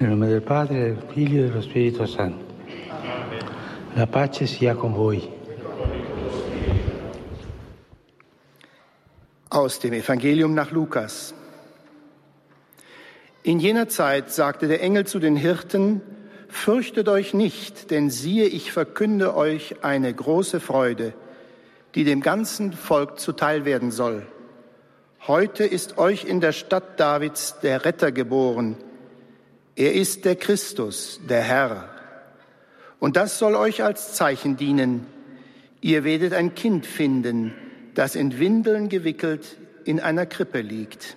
Nel nome del Padre, del Figlio e dello Spirito Santo. La pace sia con voi. Aus dem Evangelium nach Lukas. In jener Zeit sagte der Engel zu den Hirten, Fürchtet euch nicht, denn siehe, ich verkünde euch eine große Freude, die dem ganzen Volk zuteil werden soll. Heute ist euch in der Stadt Davids der Retter geboren. Er ist der Christus, der Herr. Und das soll euch als Zeichen dienen. Ihr werdet ein Kind finden, das in Windeln gewickelt in einer Krippe liegt.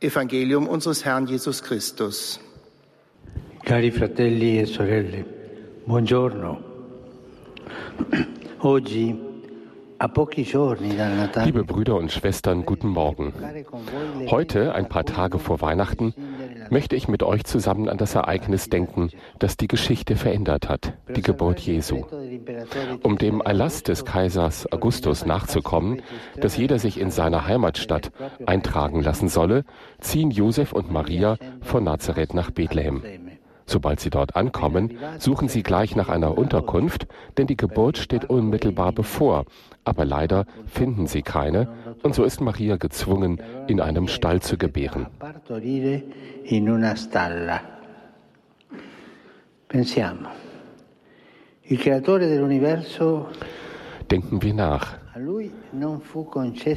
Evangelium unseres Herrn Jesus Christus. Cari fratelli e sorelle, buongiorno. Oggi, a pochi giorni dal Natale, Liebe Brüder und Schwestern, guten Morgen. Heute, ein paar Tage vor Weihnachten, möchte ich mit euch zusammen an das Ereignis denken, das die Geschichte verändert hat, die Geburt Jesu. Um dem Erlass des Kaisers Augustus nachzukommen, dass jeder sich in seiner Heimatstadt eintragen lassen solle, ziehen Josef und Maria von Nazareth nach Bethlehem. Sobald sie dort ankommen, suchen sie gleich nach einer Unterkunft, denn die Geburt steht unmittelbar bevor. Aber leider finden sie keine, und so ist Maria gezwungen, in einem Stall zu gebären. Denken wir nach.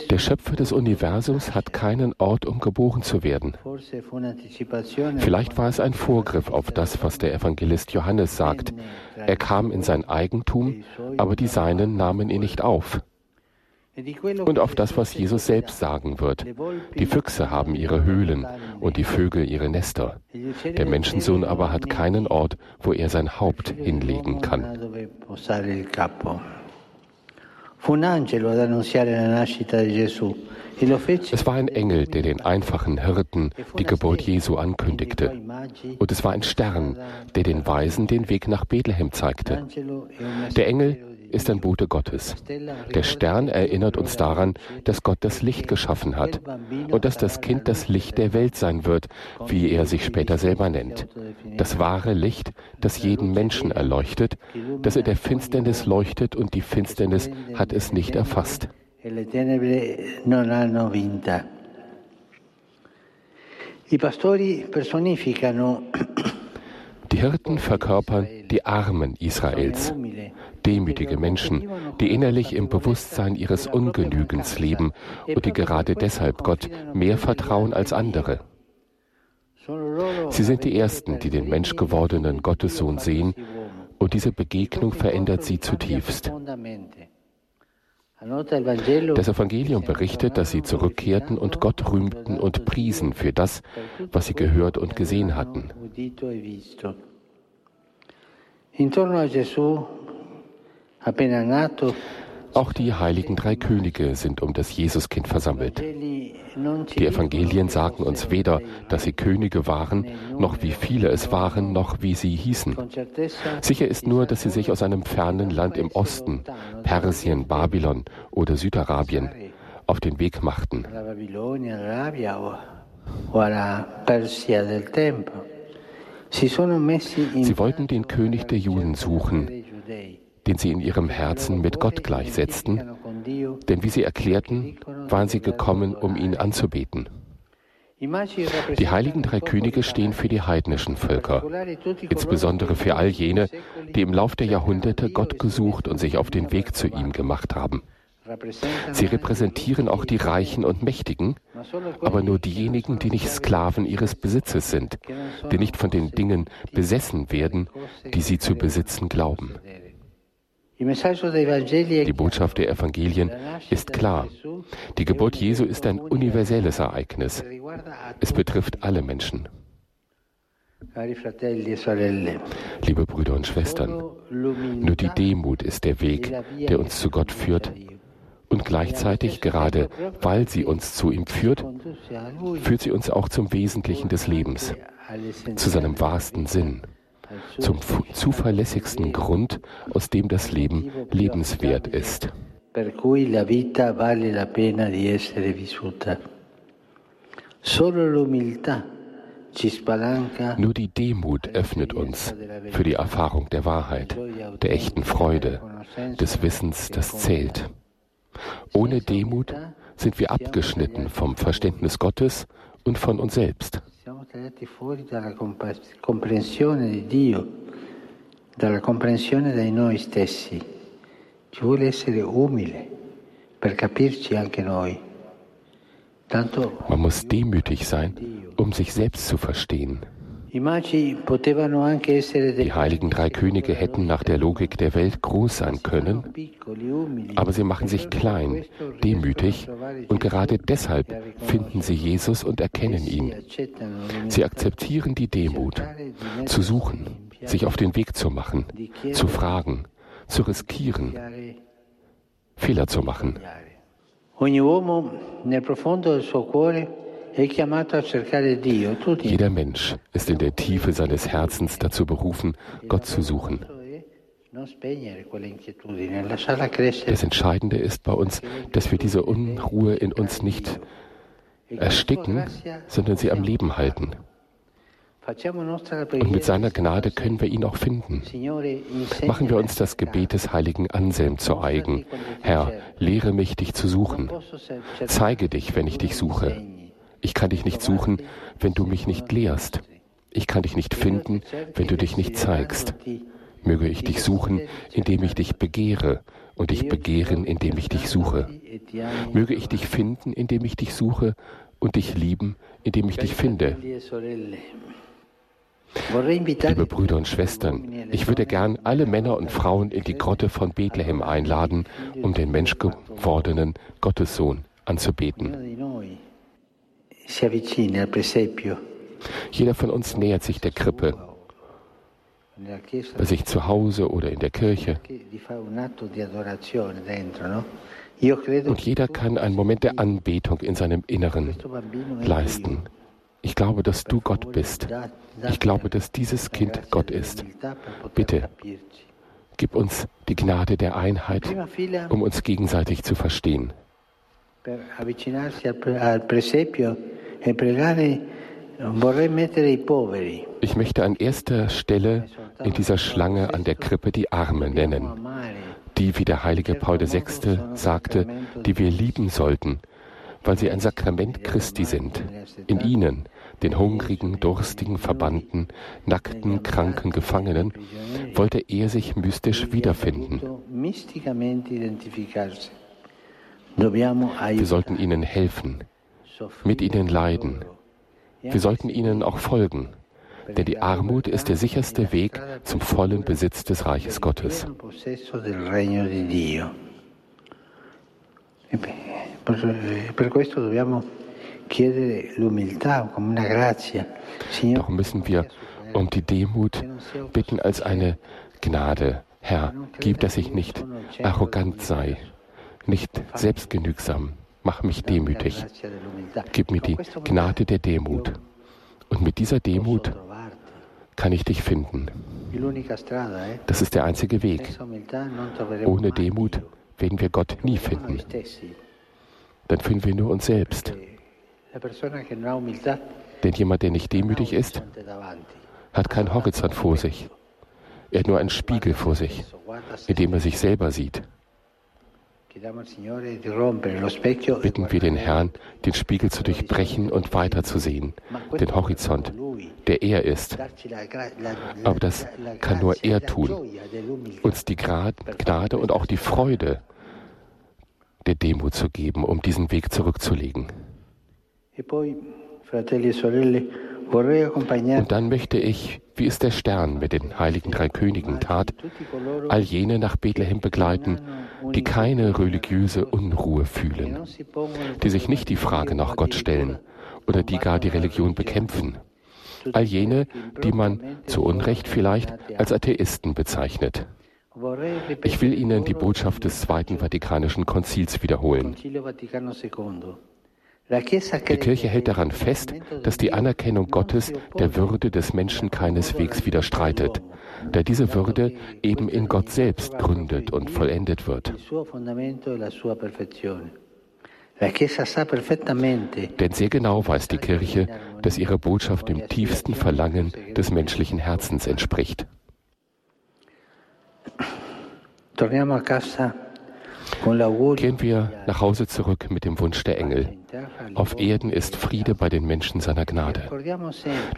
Der Schöpfer des Universums hat keinen Ort, um geboren zu werden. Vielleicht war es ein Vorgriff auf das, was der Evangelist Johannes sagt. Er kam in sein Eigentum, aber die Seinen nahmen ihn nicht auf. Und auf das, was Jesus selbst sagen wird. Die Füchse haben ihre Höhlen und die Vögel ihre Nester. Der Menschensohn aber hat keinen Ort, wo er sein Haupt hinlegen kann. Fu un angelo ad annunziare la nascita di Gesù e Es war ein Engel, der den einfachen Hirten die Geburt Jesu ankündigte. Und es war ein Stern, der den Weisen den Weg nach Bethlehem zeigte. Un Der Engel ist ein Bote Gottes. Der Stern erinnert uns daran, dass Gott das Licht geschaffen hat und dass das Kind das Licht der Welt sein wird, wie er sich später selber nennt. Das wahre Licht, das jeden Menschen erleuchtet, das in der Finsternis leuchtet und die Finsternis hat es nicht erfasst. e. I pastori personificano Die Hirten verkörpern die Armen Israels, demütige Menschen, die innerlich im Bewusstsein ihres Ungenügens leben und die gerade deshalb Gott mehr vertrauen als andere. Sie sind die Ersten, die den menschgewordenen Gottessohn sehen, und diese Begegnung verändert sie zutiefst. Das Evangelium berichtet, dass sie zurückkehrten und Gott rühmten und priesen für das, was sie gehört und gesehen hatten. Auch die heiligen drei Könige sind um das Jesuskind versammelt. Die Evangelien sagen uns weder, dass sie Könige waren, noch wie viele es waren, noch wie sie hießen. Sicher ist nur, dass sie sich aus einem fernen Land im Osten, Persien, Babylon oder Südarabien, auf den Weg machten. Sie wollten den König der Juden suchen. Den sie in ihrem Herzen mit Gott gleichsetzten, denn wie sie erklärten, waren sie gekommen, um ihn anzubeten. Die heiligen drei Könige stehen für die heidnischen Völker, insbesondere für all jene, die im Lauf der Jahrhunderte Gott gesucht und sich auf den Weg zu ihm gemacht haben. Sie repräsentieren auch die Reichen und Mächtigen, aber nur diejenigen, die nicht Sklaven ihres Besitzes sind, die nicht von den Dingen besessen werden, die sie zu besitzen glauben. Die Botschaft der Evangelien ist klar. Die Geburt Jesu ist ein universelles Ereignis. Es betrifft alle Menschen. E Liebe Brüder und Schwestern, nur die Demut ist der Weg, der uns zu Gott führt. Und gleichzeitig, gerade weil sie uns zu ihm führt, führt sie uns auch zum Wesentlichen des Lebens, zu seinem wahrsten Sinn, zum zuverlässigsten Grund, aus dem das Leben lebenswert ist. Nur die Demut öffnet uns für die Erfahrung der Wahrheit, der echten Freude, des Wissens, das zählt. Ohne Demut sind wir abgeschnitten vom Verständnis Gottes und von uns selbst. Dalla comprensione di noi stessi. Ci vuole essere umile per capirci anche noi. Man muss demütig sein, um sich selbst zu verstehen. Die heiligen drei Könige hätten nach der Logik der Welt groß sein können, aber sie machen sich klein, demütig und gerade deshalb finden sie Jesus und erkennen ihn. Sie akzeptieren die Demut, zu suchen, sich auf den Weg zu machen, zu fragen, zu riskieren, Fehler zu machen. Ogni uomo nel profondo del suo cuore jeder Mensch ist in der Tiefe seines Herzens dazu berufen, Gott zu suchen. Das Entscheidende ist bei uns, dass wir diese Unruhe in uns nicht ersticken, sondern sie am Leben halten. Und mit seiner Gnade können wir ihn auch finden. Machen wir uns das Gebet des heiligen Anselm zu eigen. Herr, lehre mich, dich zu suchen. Zeige dich, wenn ich dich suche. Ich kann dich nicht suchen, wenn du mich nicht lehrst. Ich kann dich nicht finden, wenn du dich nicht zeigst. Möge ich dich suchen, indem ich dich begehre, und dich begehren, indem ich dich suche. Möge ich dich finden, indem ich dich suche, und dich lieben, indem ich dich finde. Liebe Brüder und Schwestern, ich würde gern alle Männer und Frauen in die Grotte von Bethlehem einladen, um den menschgewordenen Gottessohn anzubeten. Jeder von uns nähert sich der Krippe, bei sich zu Hause oder in der Kirche. Und jeder kann einen Moment der Anbetung in seinem Inneren leisten. Ich glaube, dass du Gott bist. Ich glaube, dass dieses Kind Gott ist. Bitte, gib uns die Gnade der Einheit, um uns gegenseitig zu verstehen. E ich möchte an erster Stelle in dieser Schlange an der Krippe die Arme nennen, die, wie der heilige Paul VI. sagte, die wir lieben sollten, weil sie ein Sakrament Christi sind. In ihnen, den hungrigen, durstigen, verbannten, nackten, kranken Gefangenen, wollte er sich mystisch wiederfinden. Wir sollten ihnen helfen, mit ihnen leiden. Wir sollten ihnen auch folgen, denn die Armut ist der sicherste Weg zum vollen Besitz des Reiches Gottes. Darum müssen wir um die Demut bitten als eine Gnade. Herr, gib, dass ich nicht arrogant sei, nicht selbstgenügsam, Mach mich demütig. Gib mir die Gnade der Demut. Und mit dieser Demut kann ich dich finden. Das ist der einzige Weg. Ohne Demut werden wir Gott nie finden. Dann finden wir nur uns selbst. Denn jemand, der nicht demütig ist, hat keinen Horizont vor sich. Er hat nur einen Spiegel vor sich, in dem er sich selber sieht. Bitten wir den Herrn, den Spiegel zu durchbrechen und weiterzusehen, den Horizont, der er ist. Aber das kann nur er tun, uns die Gnade und auch die Freude der Demut zu geben, um diesen Weg zurückzulegen. E und dann möchte ich, wie es der Stern mit den heiligen drei Königen tat, all jene nach Bethlehem begleiten, die keine religiöse Unruhe fühlen, die sich nicht die Frage nach Gott stellen oder die gar die Religion bekämpfen. All jene, die man zu Unrecht vielleicht als Atheisten bezeichnet. Ich will Ihnen die Botschaft des Zweiten Vatikanischen Konzils wiederholen. Die Kirche hält daran fest, dass die Anerkennung Gottes der Würde des Menschen keineswegs widerstreitet, da diese Würde eben in Gott selbst gründet und vollendet wird. Denn sehr genau weiß die Kirche, dass ihre Botschaft dem tiefsten Verlangen des menschlichen Herzens entspricht. Kehren wir nach Hause zurück mit dem Wunsch der Engel. Auf Erden ist Friede bei den Menschen seiner Gnade.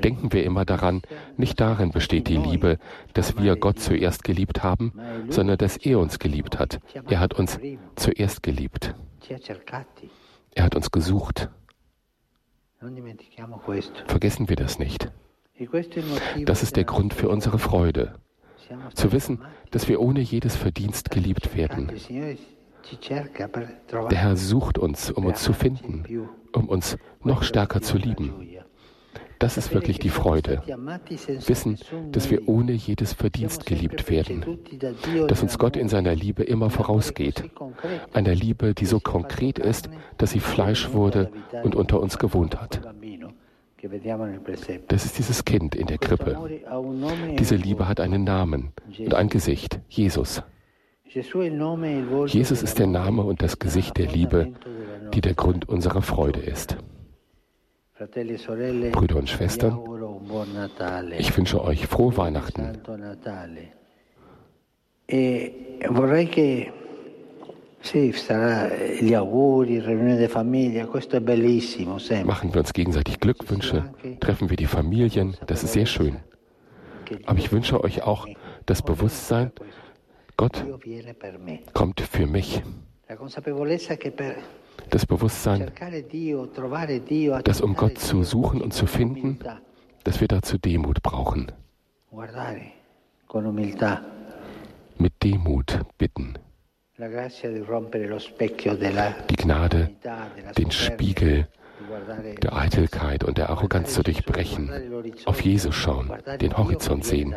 Denken wir immer daran, nicht darin besteht die Liebe, dass wir Gott zuerst geliebt haben, sondern dass er uns geliebt hat. Er hat uns zuerst geliebt. Er hat uns gesucht. Vergessen wir das nicht. Das ist der Grund für unsere Freude. Zu wissen, dass wir ohne jedes Verdienst geliebt werden. Der Herr sucht uns, um uns zu finden, um uns noch stärker zu lieben. Das ist wirklich die Freude. Wissen, dass wir ohne jedes Verdienst geliebt werden. Dass uns Gott in seiner Liebe immer vorausgeht. Einer Liebe, die so konkret ist, dass sie Fleisch wurde und unter uns gewohnt hat. Das ist dieses Kind in der Krippe. Diese Liebe hat einen Namen und ein Gesicht, Jesus. Jesus ist der Name und das Gesicht der Liebe, die der Grund unserer Freude ist. Brüder und Schwestern, ich wünsche euch frohe Weihnachten. E Machen wir uns gegenseitig Glückwünsche, treffen wir die Familien, das ist sehr schön. Aber ich wünsche euch auch das Bewusstsein, Gott kommt für mich. Das Bewusstsein, dass um Gott zu suchen und zu finden, dass wir dazu Demut brauchen. Mit Demut bitten. Die Gnade, den Spiegel der Eitelkeit und der Arroganz zu durchbrechen, auf Jesus schauen, den Horizont sehen,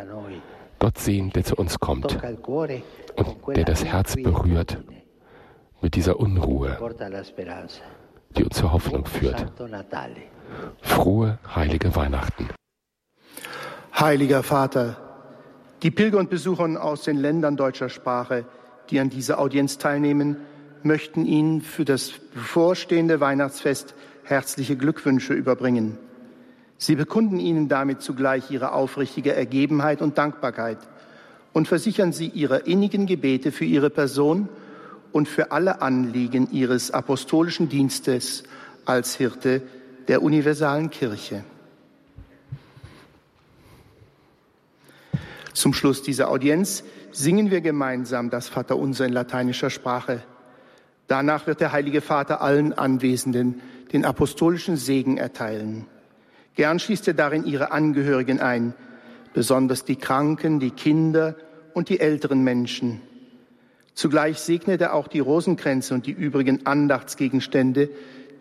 Gott sehen, der zu uns kommt und der das Herz berührt mit dieser Unruhe, die uns zur Hoffnung führt. Frohe, heilige Weihnachten. Heiliger Vater, die Pilger und Besucher aus den Ländern deutscher Sprache, die an dieser Audienz teilnehmen, möchten Ihnen für das bevorstehende Weihnachtsfest herzliche Glückwünsche überbringen. Sie bekunden ihnen damit zugleich ihre aufrichtige Ergebenheit und Dankbarkeit und versichern sie ihre innigen Gebete für ihre Person und für alle Anliegen ihres apostolischen Dienstes als Hirte der universalen Kirche. Zum Schluss dieser Audienz singen wir gemeinsam das Vaterunser in lateinischer Sprache. Danach wird der Heilige Vater allen Anwesenden den apostolischen Segen erteilen. Gern schließt er darin ihre Angehörigen ein, besonders die Kranken, die Kinder und die älteren Menschen. Zugleich segnet er auch die Rosenkränze und die übrigen Andachtsgegenstände,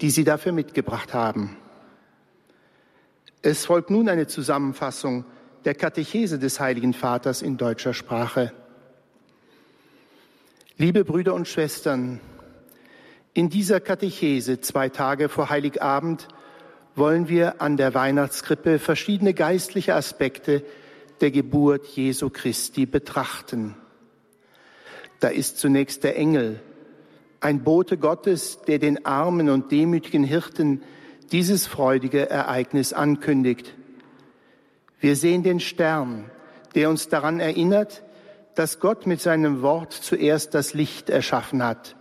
die sie dafür mitgebracht haben. Es folgt nun eine Zusammenfassung der Katechese des Heiligen Vaters in deutscher Sprache. Liebe Brüder und Schwestern, in dieser Katechese zwei Tage vor Heiligabend wollen wir an der Weihnachtskrippe verschiedene geistliche Aspekte der Geburt Jesu Christi betrachten. Da ist zunächst der Engel, ein Bote Gottes, der den armen und demütigen Hirten dieses freudige Ereignis ankündigt. Wir sehen den Stern, der uns daran erinnert, dass Gott mit seinem Wort zuerst das Licht erschaffen hat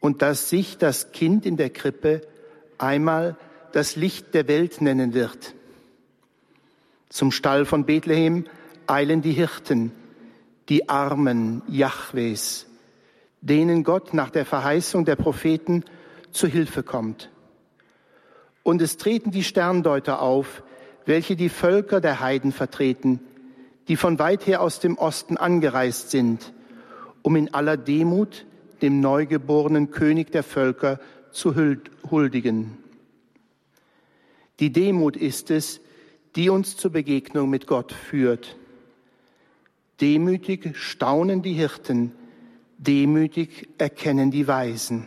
und dass sich das Kind in der Krippe einmal das Licht der Welt nennen wird. Zum Stall von Bethlehem eilen die Hirten, die Armen Jahwes, denen Gott nach der Verheißung der Propheten zu Hilfe kommt. Und es treten die Sterndeuter auf, welche die Völker der Heiden vertreten, die von weit her aus dem Osten angereist sind, um in aller Demut dem neugeborenen König der Völker zu huldigen. Die Demut ist es, die uns zur Begegnung mit Gott führt. Demütig staunen die Hirten, demütig erkennen die Weisen.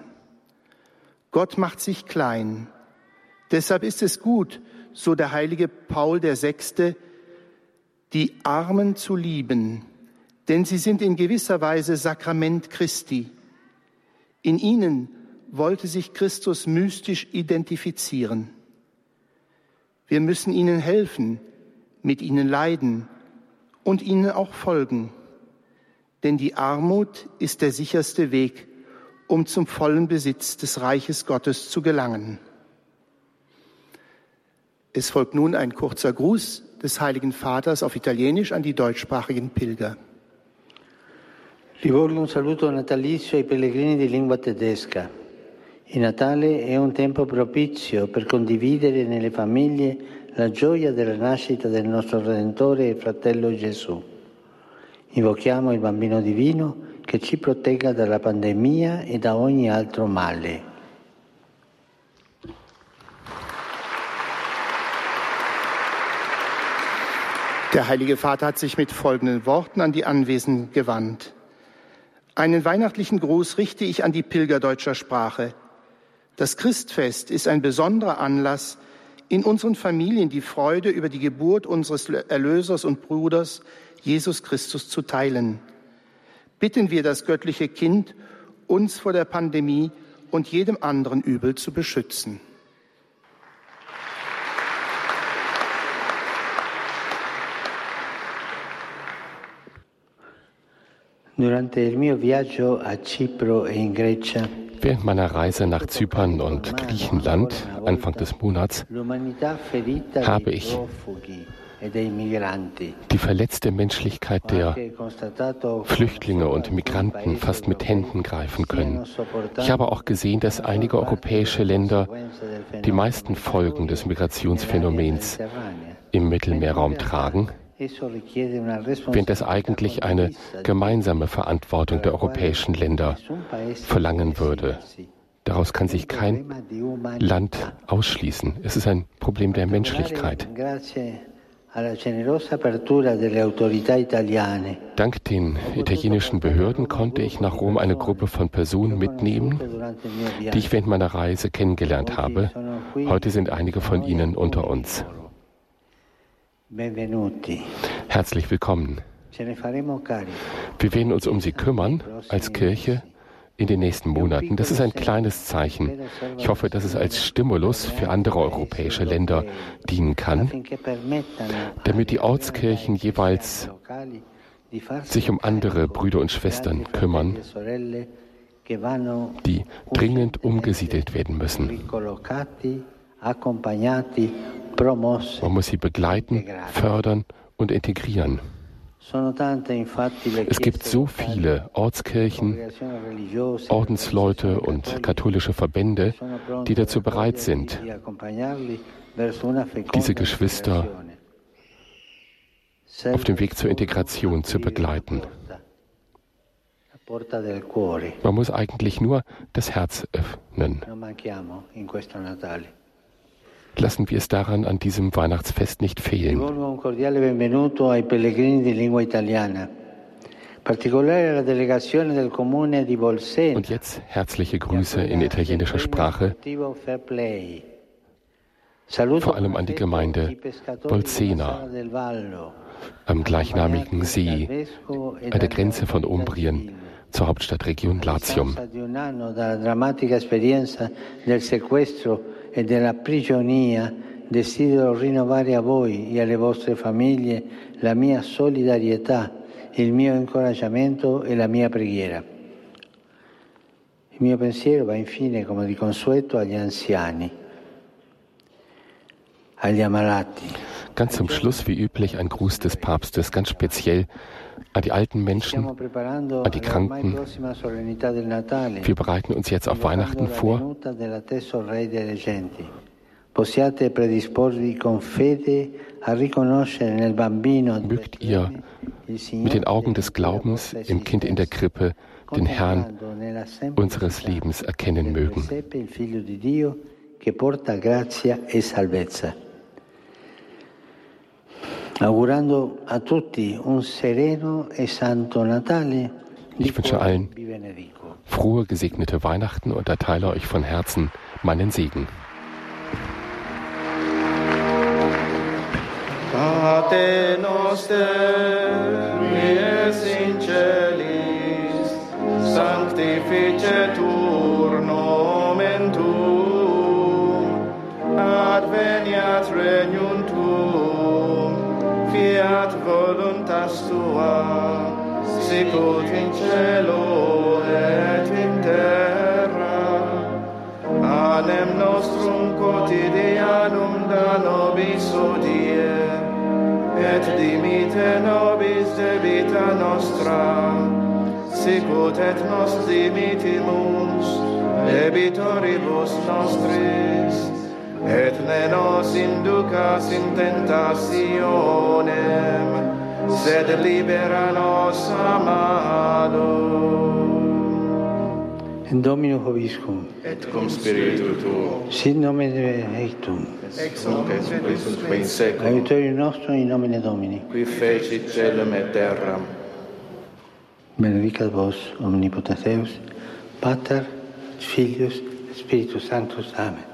Gott macht sich klein. Deshalb ist es gut, so der heilige Paul der Sechste, die Armen zu lieben, denn sie sind in gewisser Weise Sakrament Christi. In ihnen wollte sich Christus mystisch identifizieren. Wir müssen ihnen helfen, mit ihnen leiden und ihnen auch folgen. Denn die Armut ist der sicherste Weg, um zum vollen Besitz des Reiches Gottes zu gelangen. Es folgt nun ein kurzer Gruß des Heiligen Vaters auf Italienisch an die deutschsprachigen Pilger. Rivolgo un saluto natalizio ai pellegrini di lingua tedesca. Il Natale è un tempo propizio per condividere nelle famiglie la gioia della nascita del nostro Redentore e fratello Gesù. Invochiamo il Bambino Divino che ci protegga dalla pandemia e da ogni altro male. Der Heilige Vater hat sich mit folgenden Worten an die Anwesenden gewandt. Einen weihnachtlichen Gruß richte ich an die Pilger deutscher Sprache. Das Christfest ist ein besonderer Anlass, in unseren Familien die Freude über die Geburt unseres Erlösers und Bruders Jesus Christus zu teilen. Bitten wir das göttliche Kind, uns vor der Pandemie und jedem anderen Übel zu beschützen. Durante il mio viaggio a Cipro e in Grecia Während meiner Reise nach Zypern und Griechenland Anfang des Monats habe ich die verletzte Menschlichkeit der Flüchtlinge und Migranten fast mit Händen greifen können. Ich habe auch gesehen, dass einige europäische Länder die meisten Folgen des Migrationsphänomens im Mittelmeerraum tragen während es eigentlich eine gemeinsame Verantwortung der europäischen Länder verlangen würde. Daraus kann sich kein Land ausschließen. Es ist ein Problem der Menschlichkeit. Dank den italienischen Behörden konnte ich nach Rom eine Gruppe von Personen mitnehmen, die ich während meiner Reise kennengelernt habe. Heute sind einige von ihnen unter uns. Herzlich willkommen. Wir werden uns um Sie kümmern als Kirche in den nächsten Monaten. Das ist ein kleines Zeichen. Ich hoffe, dass es als Stimulus für andere europäische Länder dienen kann, damit die Ortskirchen jeweils sich um andere Brüder und Schwestern kümmern, die dringend umgesiedelt werden müssen. Man muss sie begleiten, fördern und integrieren. Es gibt so viele Ortskirchen, Ordensleute und katholische Verbände, die dazu bereit sind, diese Geschwister auf dem Weg zur Integration zu begleiten. Man muss eigentlich nur das Herz öffnen lassen wir es daran an diesem Weihnachtsfest nicht fehlen. Und jetzt herzliche Grüße in italienischer Sprache, vor allem an die Gemeinde Bolsena. am gleichnamigen See an der Grenze von Umbrien zur Hauptstadtregion Latium e della prigionia, desidero rinnovare a voi e alle vostre famiglie la mia solidarietà, il mio incoraggiamento e la mia preghiera. Il mio pensiero va infine, come di consueto, agli anziani, agli ammalati. Ganz zum Schluss, wie üblich, ein Gruß des Papstes, ganz speziell an die alten Menschen, an die Kranken. Wir bereiten uns jetzt auf Weihnachten vor. Mögt ihr mit den Augen des Glaubens im Kind in der Krippe den Herrn unseres Lebens erkennen mögen augurando a tutti un sereno e Natale. Ich wünsche allen frohe, gesegnete Weihnachten und erteile euch von Herzen meinen Segen. Pate noster, mies in celis, sanctificetur nomen tuum, adveniat regnum fiat voluntas tua, sicut in cielo et in terra. Panem nostrum quotidianum da nobis odie, et dimite nobis debita nostra, sicut et nos dimitimus debitoribus nostris, et ne nos inducas in tentationem, sed libera nos a malo. In Domino Hoviscum. Et cum Spiritu Tuo. Sit nomen Ectum. Ex hoc et usque in seculum. Aiutorium nostrum in nomine Domini. Qui fecit celum et terram. Benedicat vos, omnipotens Deus, Pater, Filius, Spiritus Sanctus. Amen.